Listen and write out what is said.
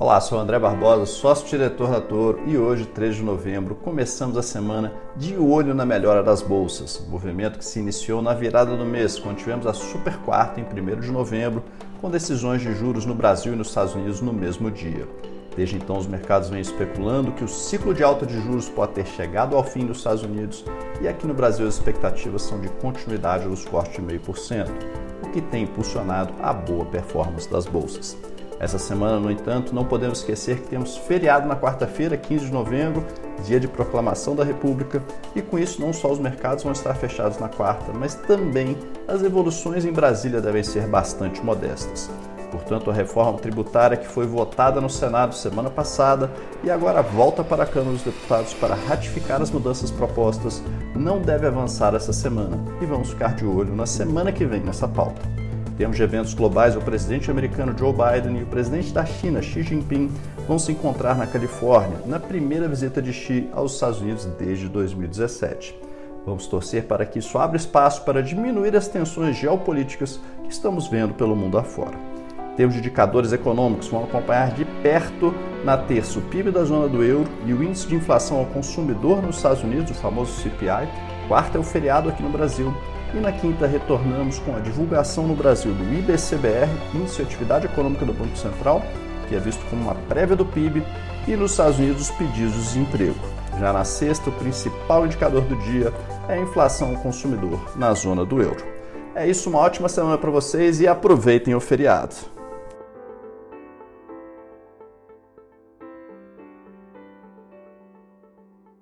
Olá, sou André Barbosa, sócio-diretor da Toro e hoje, 3 de novembro, começamos a semana de olho na melhora das bolsas. Movimento que se iniciou na virada do mês, quando tivemos a super quarta em 1 de novembro, com decisões de juros no Brasil e nos Estados Unidos no mesmo dia. Desde então, os mercados vêm especulando que o ciclo de alta de juros pode ter chegado ao fim nos Estados Unidos e aqui no Brasil as expectativas são de continuidade dos cortes de 0,5%, o que tem impulsionado a boa performance das bolsas. Essa semana, no entanto, não podemos esquecer que temos feriado na quarta-feira, 15 de novembro, dia de proclamação da República, e com isso não só os mercados vão estar fechados na quarta, mas também as evoluções em Brasília devem ser bastante modestas. Portanto, a reforma tributária que foi votada no Senado semana passada e agora volta para a Câmara dos Deputados para ratificar as mudanças propostas não deve avançar essa semana e vamos ficar de olho na semana que vem nessa pauta termos de eventos globais, o presidente americano Joe Biden e o presidente da China, Xi Jinping, vão se encontrar na Califórnia, na primeira visita de Xi aos Estados Unidos desde 2017. Vamos torcer para que isso abra espaço para diminuir as tensões geopolíticas que estamos vendo pelo mundo afora. Termos de indicadores econômicos vão acompanhar de perto na terça o PIB da zona do euro e o índice de inflação ao consumidor nos Estados Unidos, o famoso CPI. Quarta é o feriado aqui no Brasil e na quinta, retornamos com a divulgação no Brasil do IBCBR, Índice de Atividade Econômica do Banco Central, que é visto como uma prévia do PIB, e nos Estados Unidos os pedidos de desemprego. Já na sexta, o principal indicador do dia é a inflação ao consumidor na zona do euro. É isso, uma ótima semana para vocês e aproveitem o feriado.